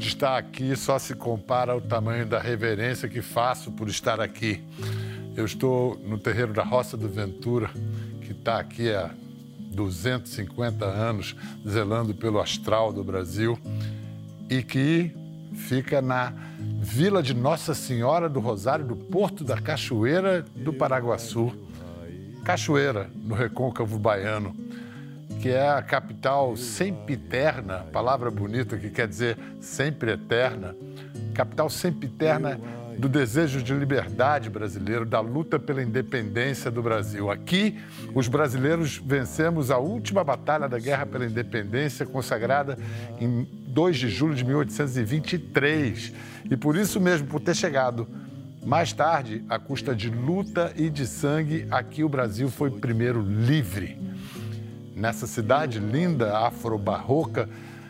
de estar aqui só se compara ao tamanho da reverência que faço por estar aqui. Eu estou no terreiro da Roça do Ventura, que está aqui há 250 anos, zelando pelo astral do Brasil, e que fica na Vila de Nossa Senhora do Rosário do Porto da Cachoeira do Paraguaçu. Cachoeira, no recôncavo baiano que é a capital sempiterna, palavra bonita que quer dizer sempre eterna, capital sempiterna do desejo de liberdade brasileiro, da luta pela independência do Brasil. Aqui, os brasileiros vencemos a última batalha da Guerra pela Independência, consagrada em 2 de julho de 1823. E por isso mesmo, por ter chegado mais tarde, à custa de luta e de sangue, aqui o Brasil foi primeiro livre nessa cidade linda, afro-barroca,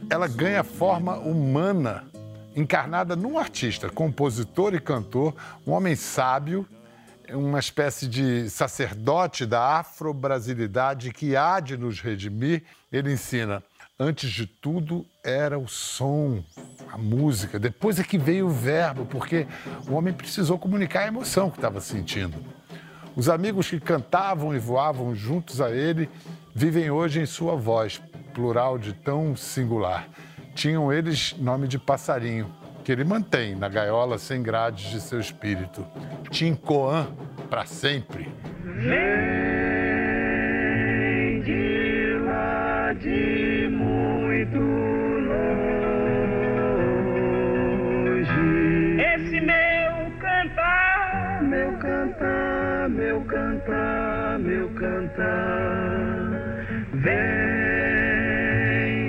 ela ganha forma humana, encarnada num artista, compositor e cantor, um homem sábio, uma espécie de sacerdote da afro-brasilidade que há de nos redimir. Ele ensina: antes de tudo era o som, a música, depois é que veio o verbo, porque o homem precisou comunicar a emoção que estava sentindo. Os amigos que cantavam e voavam juntos a ele vivem hoje em sua voz, plural de tão singular. Tinham eles nome de passarinho, que ele mantém na gaiola sem grades de seu espírito. Tincoan, para sempre. Vem de lá de muito longe. Esse meu cantar, meu cantar, meu cantar, meu cantar. Vem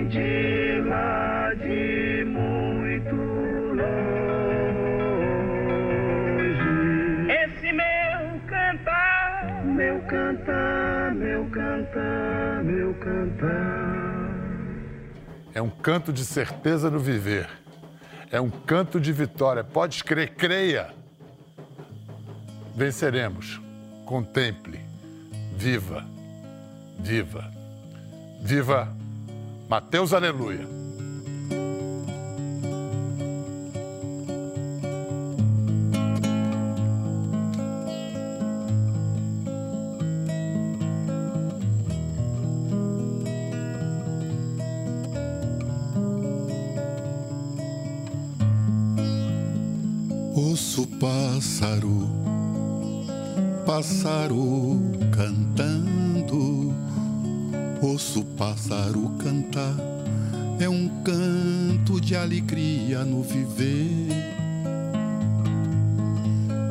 de lá de muito longe. Esse meu cantar, meu cantar, meu cantar, meu cantar. É um canto de certeza no viver. É um canto de vitória. Pode crer, creia. Venceremos. Contemple. Viva. Viva. Viva Mateus Aleluia. Ouço pássaro, pássaro cantando Ouço pássaro cantar, é um canto de alegria no viver.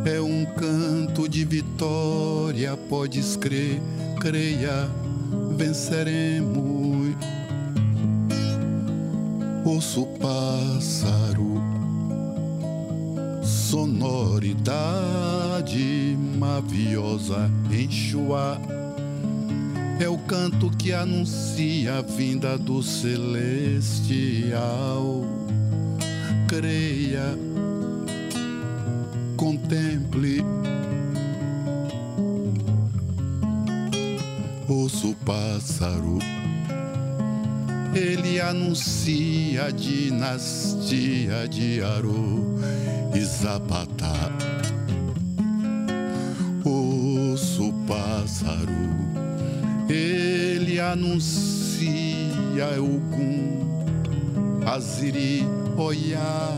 É um canto de vitória, podes crer, creia, venceremos. Ouço pássaro, sonoridade maviosa, enxoar é o canto que anuncia a vinda do celestial. Creia, contemple. Ouço o pássaro, ele anuncia a dinastia de Aru e Zapata. Ouço o pássaro ele anuncia Ogum, Aziri, Oiá,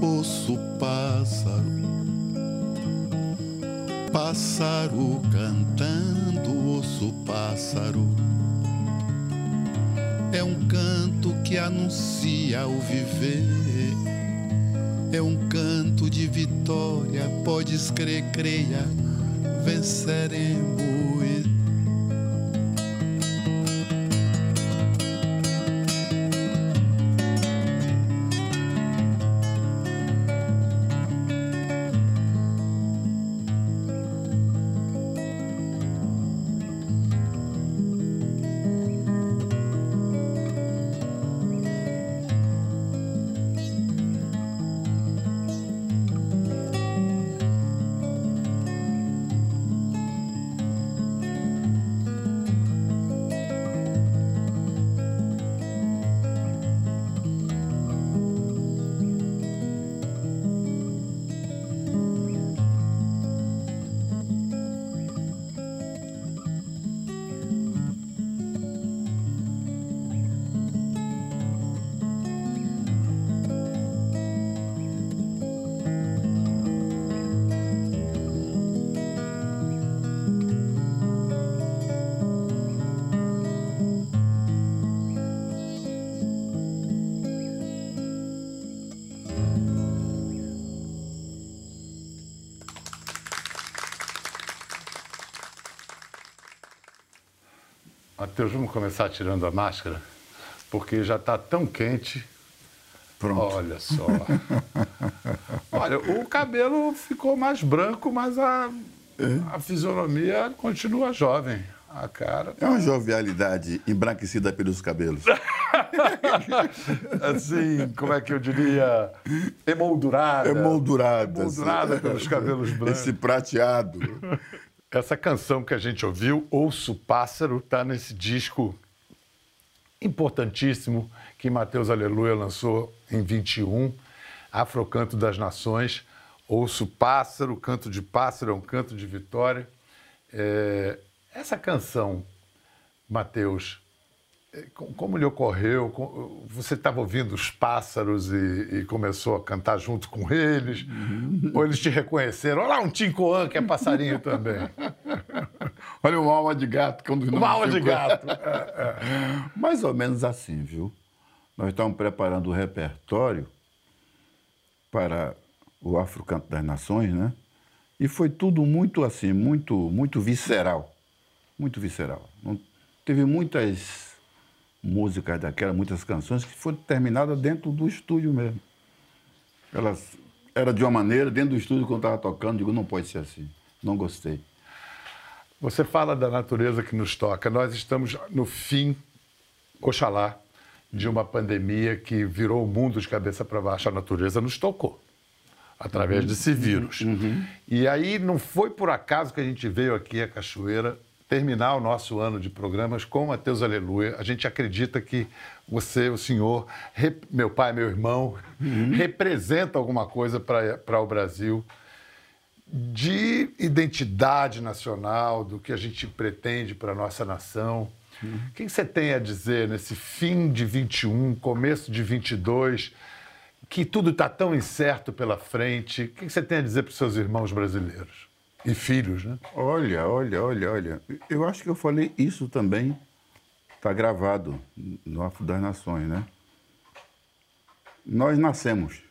osso pássaro, pássaro cantando, osso pássaro. É um canto que anuncia o viver. É um canto de vitória, podes crer, creia, venceremos. Matheus, vamos começar tirando a máscara? Porque já está tão quente. Pronto. Olha só. Olha, o cabelo ficou mais branco, mas a, a fisionomia continua jovem. A cara. É uma jovialidade embranquecida pelos cabelos. assim, como é que eu diria? Emoldurada. Emoldurada. Emoldurada pelos cabelos brancos. Esse prateado. Essa canção que a gente ouviu, Ouço Pássaro, está nesse disco importantíssimo que Mateus Aleluia lançou em 21, Afrocanto das Nações. Ouço Pássaro, Canto de Pássaro é um canto de vitória. É, essa canção, Mateus, como lhe ocorreu? Você estava ouvindo os pássaros e, e, começou a cantar junto com eles? Uhum. Ou eles te reconheceram? Olha lá um Tincoan, que é passarinho também. Olha uma alma de gato, que é um dos Uma alma de gato. É, é. Mais ou menos assim, viu? Nós estamos preparando o repertório para o Afrocanto das Nações, né? E foi tudo muito assim, muito, muito visceral. Muito visceral. Não, teve muitas músicas daquela, muitas canções que foram terminadas dentro do estúdio mesmo. Elas era de uma maneira, dentro do estúdio, quando estava tocando, digo, não pode ser assim. Não gostei. Você fala da natureza que nos toca. Nós estamos no fim, oxalá, de uma pandemia que virou o mundo de cabeça para baixo. A natureza nos tocou através uhum. desse vírus. Uhum. E aí não foi por acaso que a gente veio aqui à Cachoeira terminar o nosso ano de programas com Mateus Aleluia. A gente acredita que você, o senhor, meu pai, meu irmão, uhum. representa alguma coisa para o Brasil de identidade nacional, do que a gente pretende para a nossa nação. Uhum. O que você tem a dizer nesse fim de 21, começo de 22, que tudo está tão incerto pela frente? O que você tem a dizer para os seus irmãos brasileiros? E filhos, né? Olha, olha, olha, olha. Eu acho que eu falei isso também. Está gravado no Afro das Nações, né? Nós nascemos,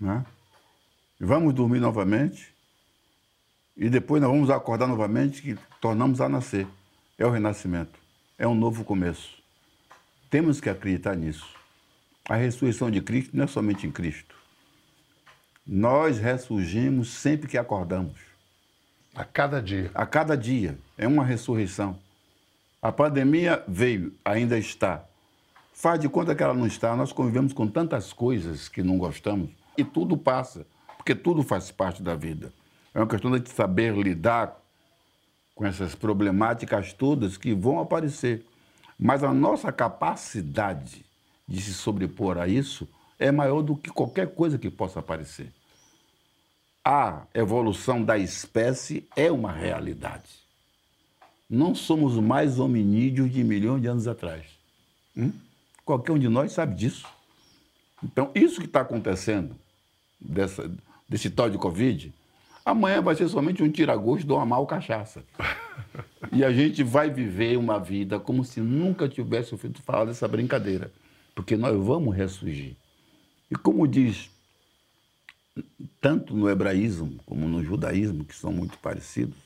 né? Vamos dormir novamente e depois nós vamos acordar novamente que tornamos a nascer. É o renascimento. É um novo começo. Temos que acreditar nisso. A ressurreição de Cristo não é somente em Cristo. Nós ressurgimos sempre que acordamos. A cada dia. A cada dia. É uma ressurreição. A pandemia veio, ainda está. Faz de conta que ela não está. Nós convivemos com tantas coisas que não gostamos e tudo passa, porque tudo faz parte da vida. É uma questão de saber lidar com essas problemáticas todas que vão aparecer. Mas a nossa capacidade de se sobrepor a isso é maior do que qualquer coisa que possa aparecer a evolução da espécie é uma realidade. Não somos mais hominídeos de milhões de anos atrás. Hum? Qualquer um de nós sabe disso. Então, isso que está acontecendo, dessa, desse tal de Covid, amanhã vai ser somente um tiragosto de uma mal cachaça. E a gente vai viver uma vida como se nunca tivesse ouvido falar dessa brincadeira. Porque nós vamos ressurgir. E como diz tanto no hebraísmo como no judaísmo, que são muito parecidos,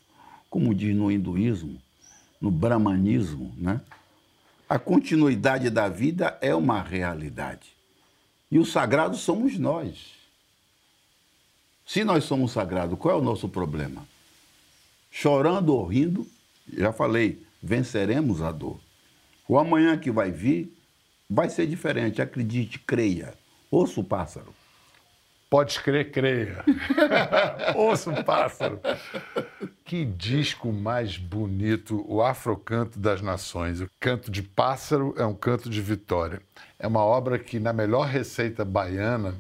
como diz no hinduísmo, no brahmanismo, né? A continuidade da vida é uma realidade. E o sagrado somos nós. Se nós somos sagrados, qual é o nosso problema? Chorando ou rindo, já falei, venceremos a dor. O amanhã que vai vir vai ser diferente, acredite, creia. Ouça o pássaro. Pode crer, creia. Ouça um pássaro. Que disco mais bonito, o Afrocanto das Nações. O canto de pássaro é um canto de vitória. É uma obra que, na melhor receita baiana,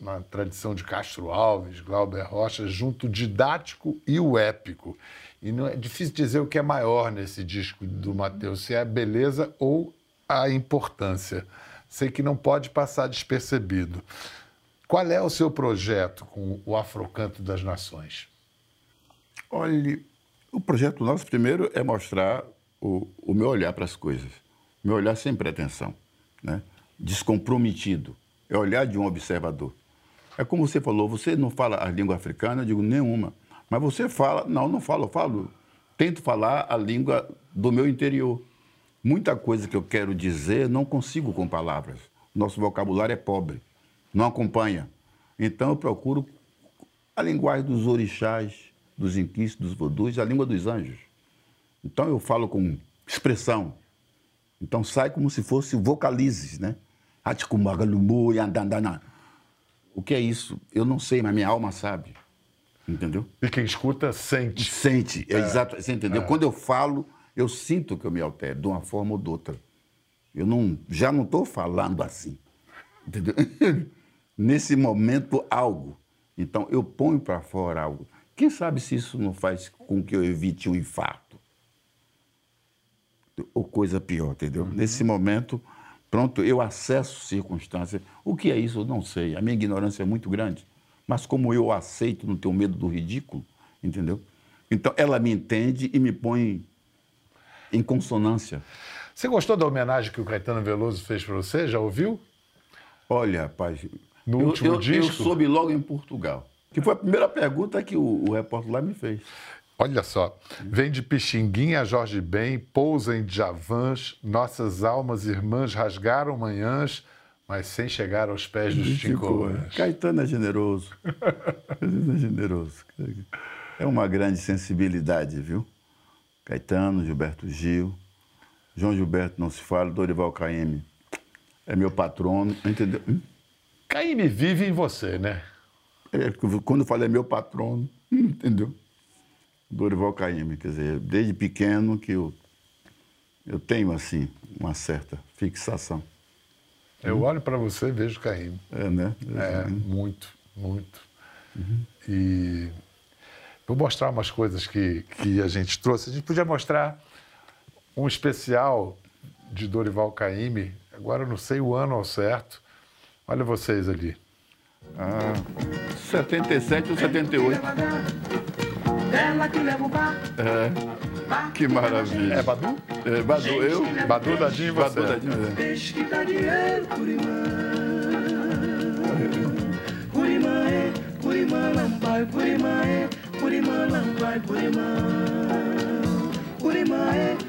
na tradição de Castro Alves, Glauber Rocha, junto o didático e o épico. E não é difícil dizer o que é maior nesse disco do Mateus, se é a beleza ou a importância. Sei que não pode passar despercebido. Qual é o seu projeto com o Afrocanto das Nações? Olhe, o projeto nosso primeiro é mostrar o, o meu olhar para as coisas, meu olhar sem pretensão, né? descomprometido, é olhar de um observador. É como você falou, você não fala a língua africana, eu digo nenhuma, mas você fala, não, não falo, eu falo tento falar a língua do meu interior. Muita coisa que eu quero dizer não consigo com palavras. Nosso vocabulário é pobre, não acompanha. Então eu procuro a linguagem dos orixás, dos inquis, dos vodus, a língua dos anjos. Então eu falo com expressão. Então sai como se fosse vocalizes, né? O que é isso? Eu não sei, mas minha alma sabe. Entendeu? E quem escuta sente. Sente, é. exato. Você entendeu? É. Quando eu falo, eu sinto que eu me altero, de uma forma ou de outra. Eu não, já não estou falando assim. Entendeu? Nesse momento, algo. Então, eu ponho para fora algo. Quem sabe se isso não faz com que eu evite um infarto? Ou coisa pior, entendeu? Uhum. Nesse momento, pronto, eu acesso circunstâncias. O que é isso? Eu não sei. A minha ignorância é muito grande. Mas como eu aceito, não tenho medo do ridículo, entendeu? Então, ela me entende e me põe em consonância. Você gostou da homenagem que o Caetano Veloso fez para você? Já ouviu? Olha, rapaz, no eu, último eu, disco? Eu soube logo em Portugal. Que foi a primeira pergunta que o, o repórter lá me fez. Olha só, vem de Pixinguinha Jorge Ben, pousa em Djavans, nossas almas irmãs rasgaram manhãs, mas sem chegar aos pés dos Tincoas. Caetano é generoso. Caetano é generoso. É uma grande sensibilidade, viu? Caetano, Gilberto Gil, João Gilberto não se fala, Dorival Caymmi é meu patrono, entendeu? Hum? Caymmi vive em você, né? É, quando eu falo é meu patrono, entendeu? Dorival Caymmi, quer dizer, desde pequeno que eu, eu tenho, assim, uma certa fixação. Eu olho para você e vejo Caymmi. É, né? É, muito, muito. Uhum. E vou mostrar umas coisas que, que a gente trouxe. A gente podia mostrar um especial de Dorival Caymmi, agora eu não sei o ano ao certo. Olha vocês ali. Ah, 77 ou 78. Ela que leva o bar. É. Que maravilha. É Badu? É, Badu, eu. Badu, Dadinho e você. Badu, Dadinho, é. Deixe que dá dinheiro, Curimã. Curimã, é. Curimã, lambai, Curimã, é. Curimã, lambai, Curimã. Curimã, é.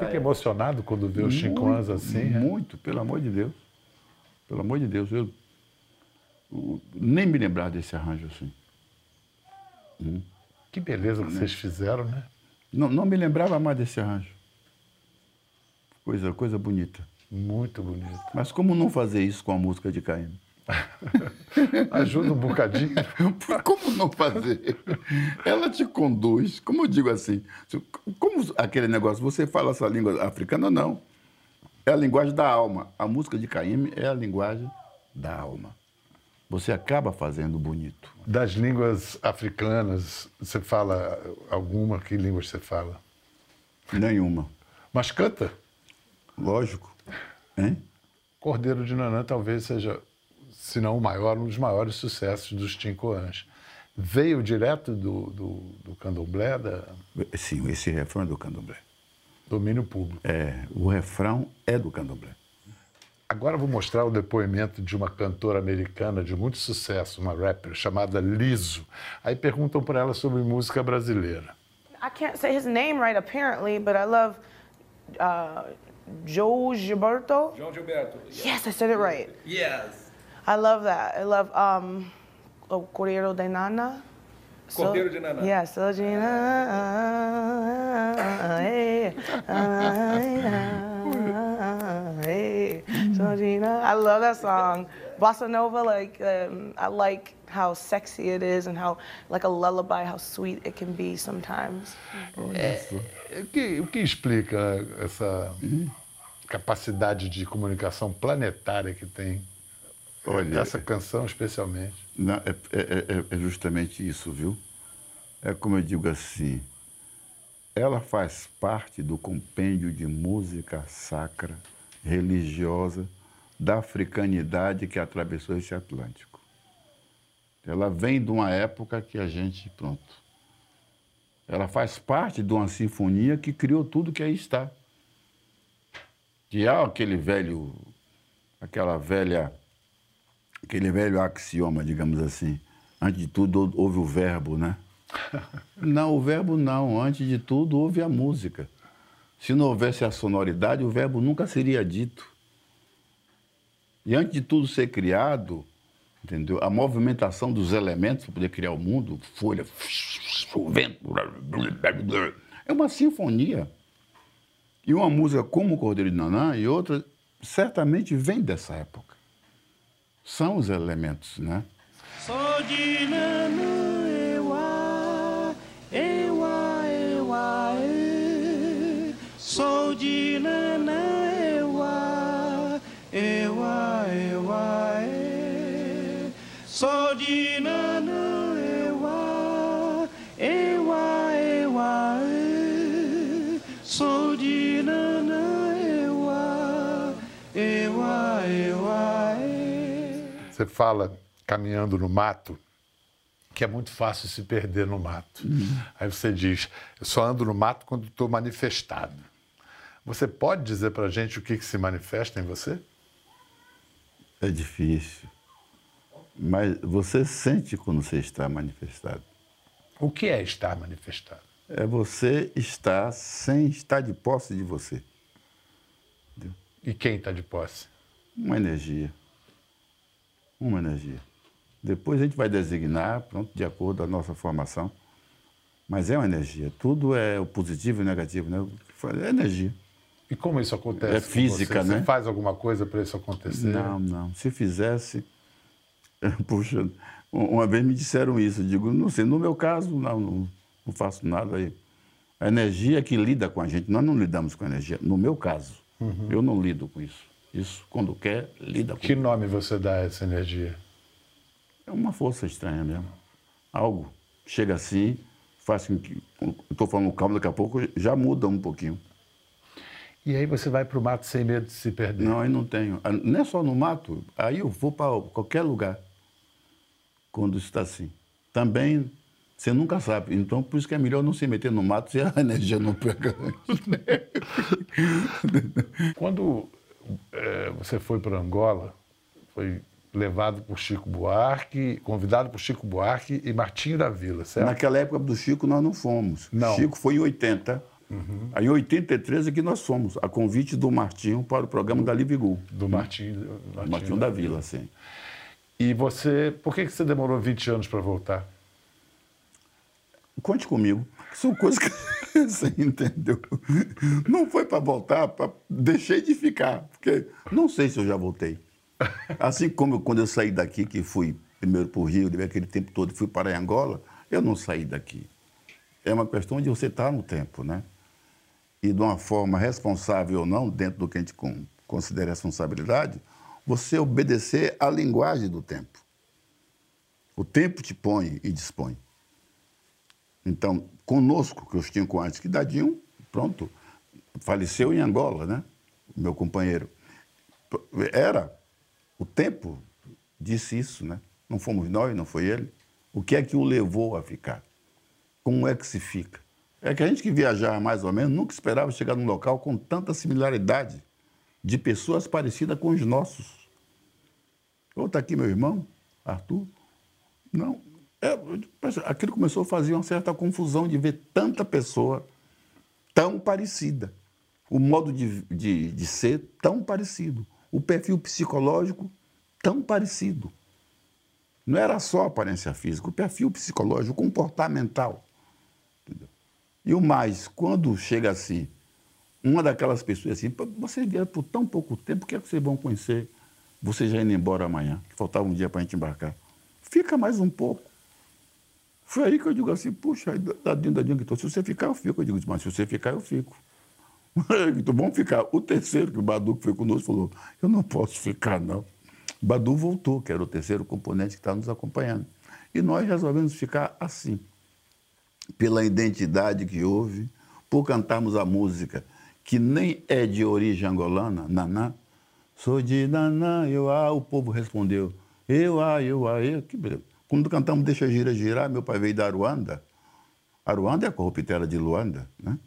Você fica emocionado quando vê os Chinquans assim? É? Muito, é? pelo amor de Deus. Pelo amor de Deus. Eu, eu nem me lembrar desse arranjo assim. Hum. Que beleza que vocês fizeram, né? Não, não me lembrava mais desse arranjo. Coisa, coisa bonita. Muito bonito. Mas como não fazer isso com a música de Caim? Ajuda um bocadinho. Como não fazer? Ela te conduz, como eu digo assim, como aquele negócio, você fala essa língua africana? Não. É a linguagem da alma. A música de Caíme é a linguagem da alma. Você acaba fazendo bonito. Das línguas africanas, você fala alguma? Que línguas você fala? Nenhuma. Mas canta? Lógico. Hein? Cordeiro de Nanã talvez seja se não o maior, um dos maiores sucessos dos Tincoãs. Veio direto do, do, do candomblé? Da... Sim, esse refrão é do candomblé. Domínio público. É, o refrão é do candomblé. Agora vou mostrar o depoimento de uma cantora americana de muito sucesso, uma rapper chamada Liso. Aí perguntam para ela sobre música brasileira. I can't say his name right apparently, but I love uh, Joe Gilberto. João Gilberto. Yes, I said it right. Yes. I love that. I love um, oh, Cordeiro de Nana. Cordeiro de Nana. Yeah. Hey, hey, Sojina. I love that song. Bossa Nova, like, um, I like how sexy it is and how, like a lullaby, how sweet it can be sometimes. É, o, que, o que explica essa capacidade de comunicação planetária que tem Olha, Essa canção especialmente. Não, é, é, é, é, justamente isso, viu? é como eu digo assim, ela faz parte do compêndio de música sacra, religiosa, da africanidade que atravessou esse Atlântico. Ela vem de uma época que a gente, pronto. Ela faz parte de uma sinfonia que criou tudo que aí está. Que há aquele velho, aquela velha, aquele velho axioma, digamos assim. Antes de tudo, houve o verbo, né? Não, o verbo não. Antes de tudo, houve a música. Se não houvesse a sonoridade, o verbo nunca seria dito. E antes de tudo ser criado, entendeu? A movimentação dos elementos para poder criar o mundo, folha, o vento, é uma sinfonia. E uma música como o Cordeiro de Nanã e outra, certamente vem dessa época. São os elementos, né? Sou Você fala caminhando no mato, que é muito fácil se perder no mato. Aí você diz: eu só ando no mato quando estou manifestado. Você pode dizer para a gente o que, que se manifesta em você? É difícil. Mas você sente quando você está manifestado. O que é estar manifestado? É você estar sem estar de posse de você. E quem está de posse? Uma energia. Uma energia. Depois a gente vai designar, pronto, de acordo com a nossa formação. Mas é uma energia. Tudo é o positivo e o negativo, né? É energia. E como isso acontece? É física, você? né? Você faz alguma coisa para isso acontecer? Não, não. Se fizesse. Puxa, uma vez me disseram isso. Eu digo, não sei, no meu caso, não, não, não faço nada aí. A energia é que lida com a gente. Nós não lidamos com a energia. No meu caso, eu não lido com isso. Isso, quando quer, lida com Que nome você dá a essa energia? É uma força estranha mesmo. Algo chega assim, faz com que. Estou falando calmo, daqui a pouco já muda um pouquinho. E aí você vai para o mato sem medo de se perder? Não, aí não tenho. Ah, Não é só no mato, aí eu vou para qualquer lugar quando está assim. Também você nunca sabe. Então, por isso que é melhor não se meter no mato se a energia não pega né? Quando eh, você foi para Angola, foi levado por Chico Buarque, convidado por Chico Buarque e Martinho da Vila, certo? Naquela época do Chico nós não fomos. Não. Chico foi em 80. Aí em 83 é que nós fomos, a convite do Martinho para o programa da Livigul. Do Martinho, Martinho, Martinho da Vila, sim. E você, por que que você demorou 20 anos para voltar? Conte comigo. São coisas que você entendeu. Não foi para voltar, pra... deixei de ficar, porque não sei se eu já voltei. Assim como eu- quando eu saí daqui, que fui primeiro para o Rio, aquele tempo todo, fui para Angola, eu não saí daqui. É uma questão de você estar no tempo, né? E de uma forma responsável ou não, dentro do que a gente con- considera responsabilidade, você obedecer à linguagem do tempo. O tempo te põe e dispõe. Então, conosco, que eu tinha com antes, que Dadinho, pronto, faleceu em Angola, né? Meu companheiro. Era, o tempo disse isso, né? Não fomos nós, não foi ele. O que é que o levou a ficar? Como é que se fica? É que a gente que viajava mais ou menos nunca esperava chegar num local com tanta similaridade de pessoas parecidas com os nossos. Ou está aqui meu irmão, Arthur. Não. É, aquilo começou a fazer uma certa confusão de ver tanta pessoa tão parecida. O modo de, de, de ser tão parecido. O perfil psicológico tão parecido. Não era só a aparência física, o perfil psicológico, comportamental. Entendeu? E o mais, quando chega assim, uma daquelas pessoas assim, "Pô, vocês vieram por tão pouco tempo, o que é que vocês vão conhecer? Vocês já indo embora amanhã, que faltava um dia para a gente embarcar. Fica mais um pouco. Foi aí que eu digo assim, puxa, dadinho, dadinho, que se você ficar, eu fico. Eu digo, mas se você ficar, eu fico. Então vamos ficar. O terceiro, que o Badu que foi conosco, falou, eu não posso ficar, não. Badu voltou, que era o terceiro componente que estava nos acompanhando. E nós resolvemos ficar assim. pela identidade que houve, por cantarmos a música que nem é de origem angolana, Naná. Sou de Naná, eu ah, o povo respondeu. Eu ah, eu ah, eu. Que beleza. Quando cantamos Deixa Gira Girar, meu pai veio da Ruanda. A Ruanda é a corruptela de Luanda, né?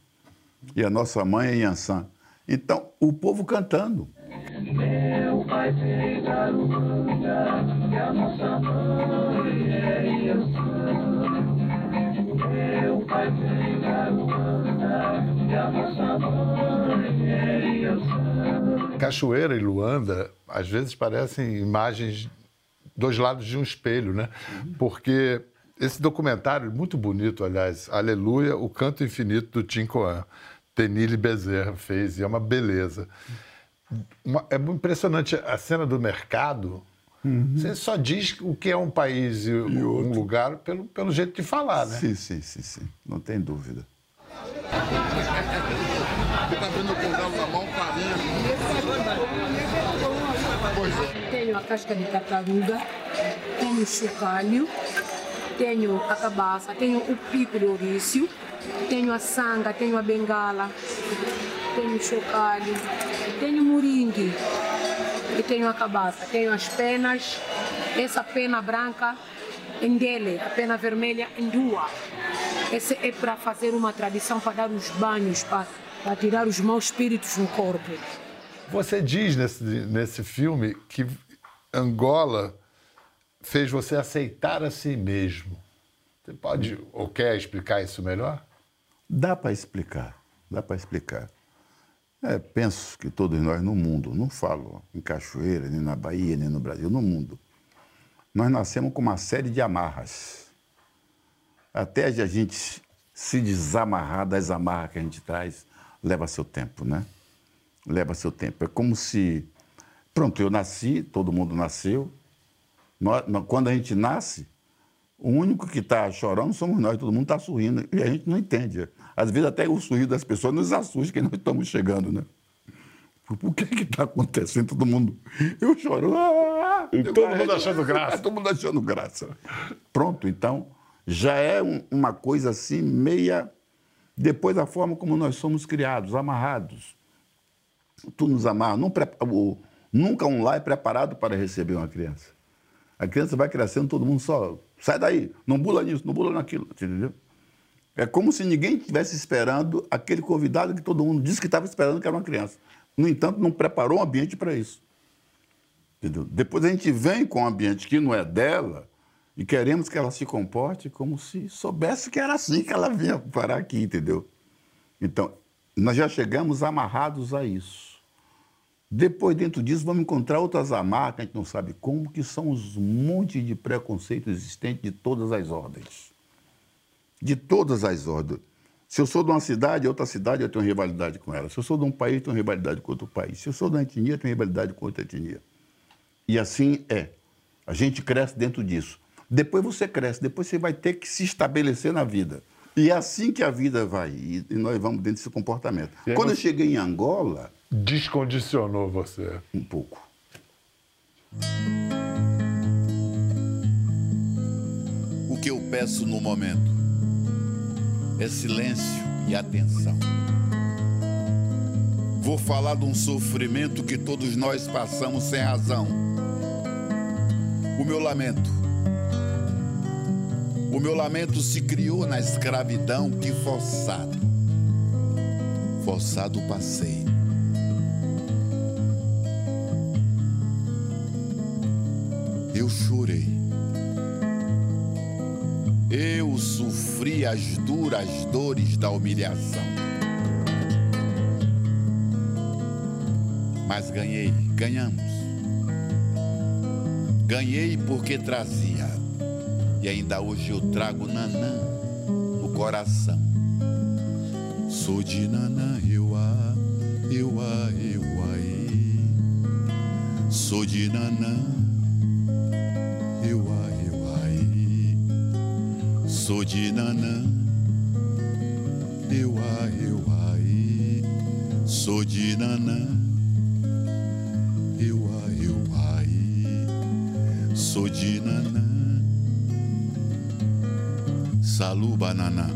E a nossa mãe é Yansan. Então, o povo cantando. Meu pai veio da Ruanda, e a nossa mãe é Yansan. Meu pai veio da Ruanda, e a nossa mãe é Yansan. Cachoeira e Luanda, às vezes, parecem imagens dois lados de um espelho, né? Porque esse documentário, muito bonito, aliás, Aleluia, o canto infinito do Tim Coan, Tenille Bezerra fez, e é uma beleza. Uma, é impressionante a cena do mercado. Uhum. Você só diz o que é um país e, e um outro. lugar pelo, pelo jeito de falar, né? Sim, sim, sim, sim. Não tem dúvida. Você está vendo o congalo na mão, farinha. Tenho a casca de tartaruga, tenho o chocalho, tenho a cabaça, tenho o pico de ouriço, tenho a sanga, tenho a bengala, tenho o chocalho, tenho o moringue e tenho a cabaça. Tenho as penas, essa pena branca em dele, a pena vermelha em duas. Esse é para fazer uma tradição, para dar os banhos, para, para tirar os maus espíritos no corpo. Você diz nesse, nesse filme que Angola fez você aceitar a si mesmo. Você pode ou quer explicar isso melhor? Dá para explicar, dá para explicar. É, penso que todos nós no mundo, não falo em Cachoeira, nem na Bahia, nem no Brasil, no mundo, nós nascemos com uma série de amarras. Até a gente se desamarrar das amarras que a gente traz, leva seu tempo, né? Leva seu tempo. É como se. Pronto, eu nasci, todo mundo nasceu, nós, quando a gente nasce, o único que está chorando somos nós, todo mundo está sorrindo e a gente não entende. Às vezes até o sorriso das pessoas nos assusta que nós estamos chegando, né? Por que que está acontecendo? Todo mundo. Eu choro. Ah, e todo mundo achando graça. todo mundo achando graça. Pronto, então já é um, uma coisa assim meia. Depois da forma como nós somos criados, amarrados. Tu nos amarra. Nunca um lar é preparado para receber uma criança. A criança vai crescendo, todo mundo só. Sai daí, não bula nisso, não bula naquilo, entendeu? É como se ninguém estivesse esperando aquele convidado que todo mundo disse que estava esperando, que era uma criança. No entanto, não preparou um ambiente para isso. Entendeu? Depois a gente vem com um ambiente que não é dela e queremos que ela se comporte como se soubesse que era assim que ela vinha parar aqui, entendeu? Então, nós já chegamos amarrados a isso. Depois, dentro disso, vamos encontrar outras amarras, que a gente não sabe como, que são os montes de preconceito existentes de todas as ordens. De todas as ordens. Se eu sou de uma cidade, outra cidade, eu tenho rivalidade com ela. Se eu sou de um país, eu tenho rivalidade com outro país. Se eu sou de uma etnia, eu tenho rivalidade com outra etnia. E assim é. A gente cresce dentro disso. Depois você cresce, depois você vai ter que se estabelecer na vida. E é assim que a vida vai. E nós vamos dentro desse comportamento. Quando eu cheguei em Angola, descondicionou você? Um pouco. O que eu peço no momento é silêncio e atenção. Vou falar de um sofrimento que todos nós passamos sem razão. O meu lamento. O meu lamento se criou na escravidão que forçado. Forçado passei eu chorei. Eu sofri as duras dores da humilhação. Mas ganhei, ganhamos. Ganhei porque trazia. E ainda hoje eu trago Nanã no coração. Sou de Nanã, eu a, eu a, eu a, Sou de Nanã. Sou de Nanã, eu a, eu ai. Sou de Nanã, eu a, eu ai. Sou de Nanã, Salu Banana.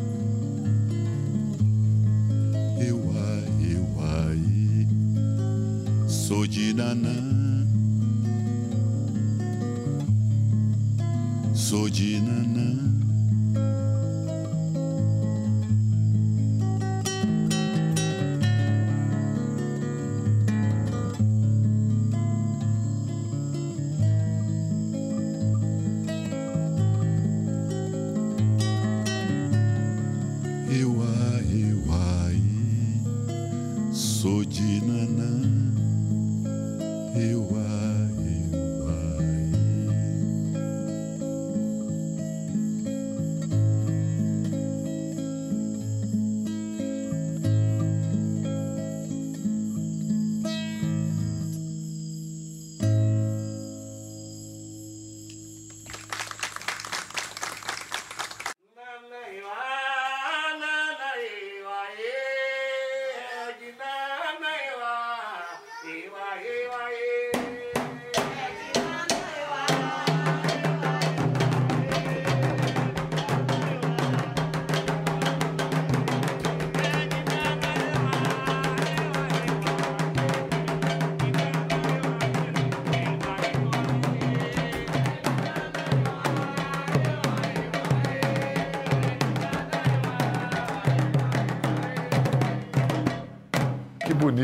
Eu ai, eu ai, sou de Nanã. Sou de Nanã.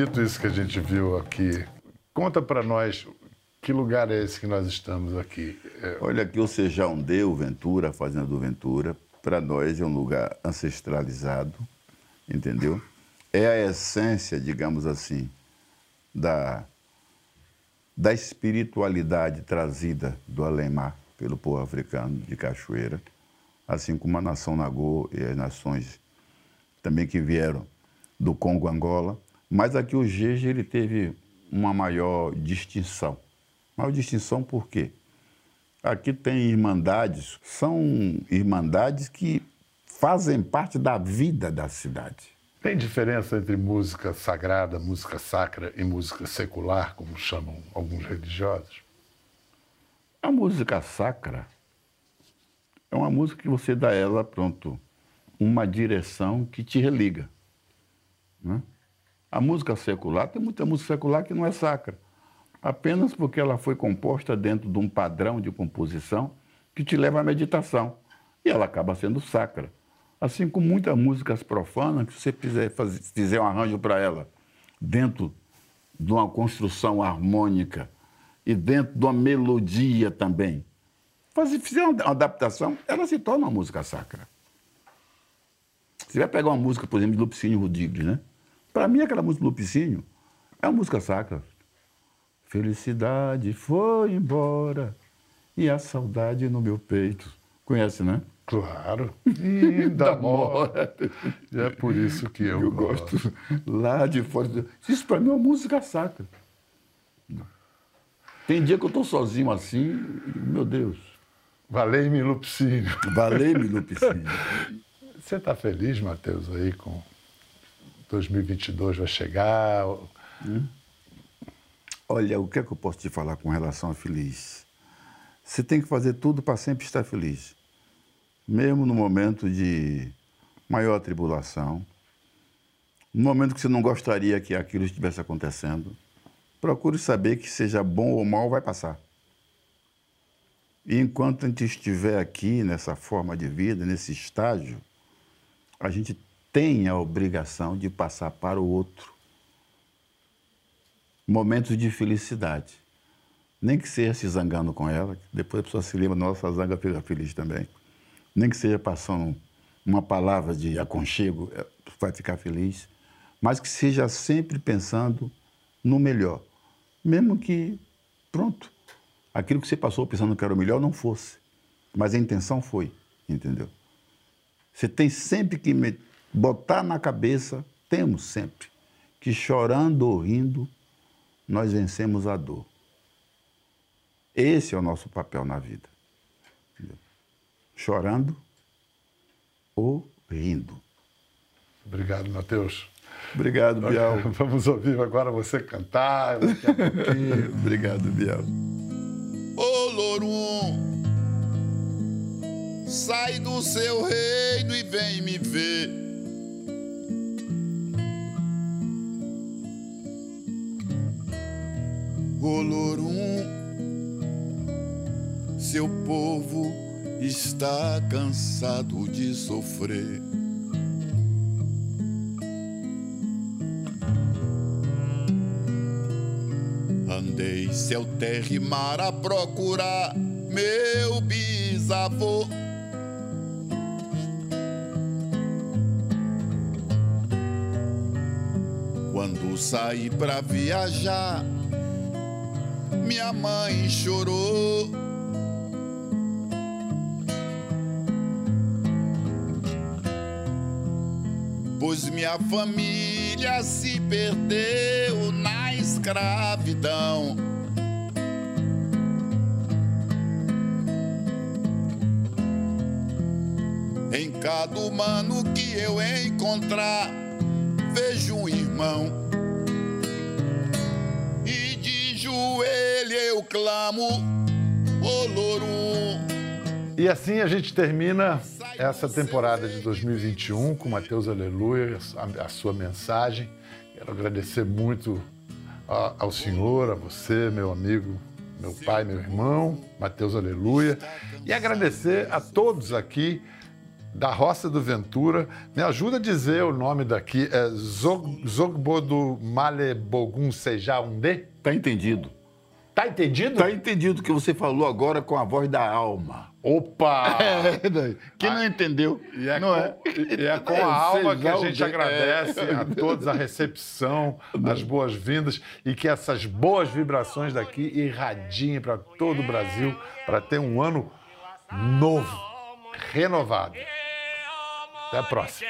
Bonito isso que a gente viu aqui. Conta para nós que lugar é esse que nós estamos aqui. É, Olha aqui o Sejão Deu, Ventura, a Fazenda do Ventura, para nós é um lugar ancestralizado, entendeu? É a essência, digamos assim, da, da espiritualidade trazida do Além-Mar pelo povo africano de Cachoeira, assim como a nação Nagô e as nações também que vieram do Congo Angola. Mas aqui o Jeje ele teve uma maior distinção. Maior distinção por quê? Aqui tem irmandades, são irmandades que fazem parte da vida da cidade. Tem diferença entre música sagrada, música sacra e música secular, como chamam alguns religiosos? A música sacra é uma música que você dá a ela, pronto, uma direção que te religa. né? A música secular, tem muita música secular que não é sacra, apenas porque ela foi composta dentro de um padrão de composição que te leva à meditação. E ela acaba sendo sacra. Assim como muitas músicas profanas, que se você fizer, fazer, fizer um arranjo para ela dentro de uma construção harmônica e dentro de uma melodia também, fazer, fizer uma adaptação, ela se torna uma música sacra. Você vai pegar uma música, por exemplo, de Lupicínio Rodrigues, né? Para mim, aquela música do Lupicínio é uma música sacra. Felicidade foi embora e a saudade no meu peito. Conhece, né? Claro. E da morte. É por isso que eu, Eu gosto lá de fora. Isso para mim é uma música sacra. Tem dia que eu estou sozinho assim, meu Deus. Valei-me, Lupicínio. Valei-me, Lupicínio. Você está feliz, Matheus, aí com 2022 vai chegar? Olha, o que é que eu posso te falar com relação a feliz? Você tem que fazer tudo para sempre estar feliz. Mesmo no momento de maior tribulação, no momento que você não gostaria que aquilo estivesse acontecendo, procure saber que seja bom ou mal, vai passar. E enquanto a gente estiver aqui nessa forma de vida, nesse estágio, a gente tem a obrigação de passar para o outro momentos de felicidade. Nem que seja se zangando com ela, depois a pessoa se lembra, nossa, a zanga fica feliz também. Nem que seja passando uma palavra de aconchego, eh, vai ficar feliz. Mas que seja sempre pensando no melhor. Mesmo que, pronto, aquilo que você passou pensando que era o melhor não fosse. Mas a intenção foi, entendeu? Você tem sempre que botar na cabeça, temos sempre, que chorando ou rindo, nós vencemos a dor. Esse é o nosso papel na vida. Chorando ou rindo. Obrigado, Matheus. Obrigado, Bial. Vamos ouvir agora você cantar. Obrigado, Bial. Ô Lorum, sai do seu reino e vem me ver. Olorum, seu povo está cansado de sofrer. Andei céu, terra e mar a procurar meu bisavô. Quando saí pra viajar, minha mãe chorou. Pois minha família se perdeu na escravidão. Em cada humano que eu encontrar, vejo um irmão. Eu clamo, Olorum. E assim a gente termina essa temporada de 2021 com Mateus Aleluia, a, a sua mensagem. Quero agradecer muito a- ao senhor, a você, meu amigo, meu pai, meu irmão, Mateus Aleluia. E agradecer a todos aqui da Roça do Ventura. Me ajuda a dizer o nome daqui. É Zog- Zogbodo Malebogum Sejaundê? Tá entendido. Tá entendido? Tá entendido o que você falou agora com a voz da alma. Opa! É. Quem não entendeu, E é, não com, é? e é com a alma que a gente agradece é. a todos a recepção, as boas-vindas e que essas boas vibrações daqui irradiem para todo o Brasil para ter um ano novo, renovado. Até a próxima.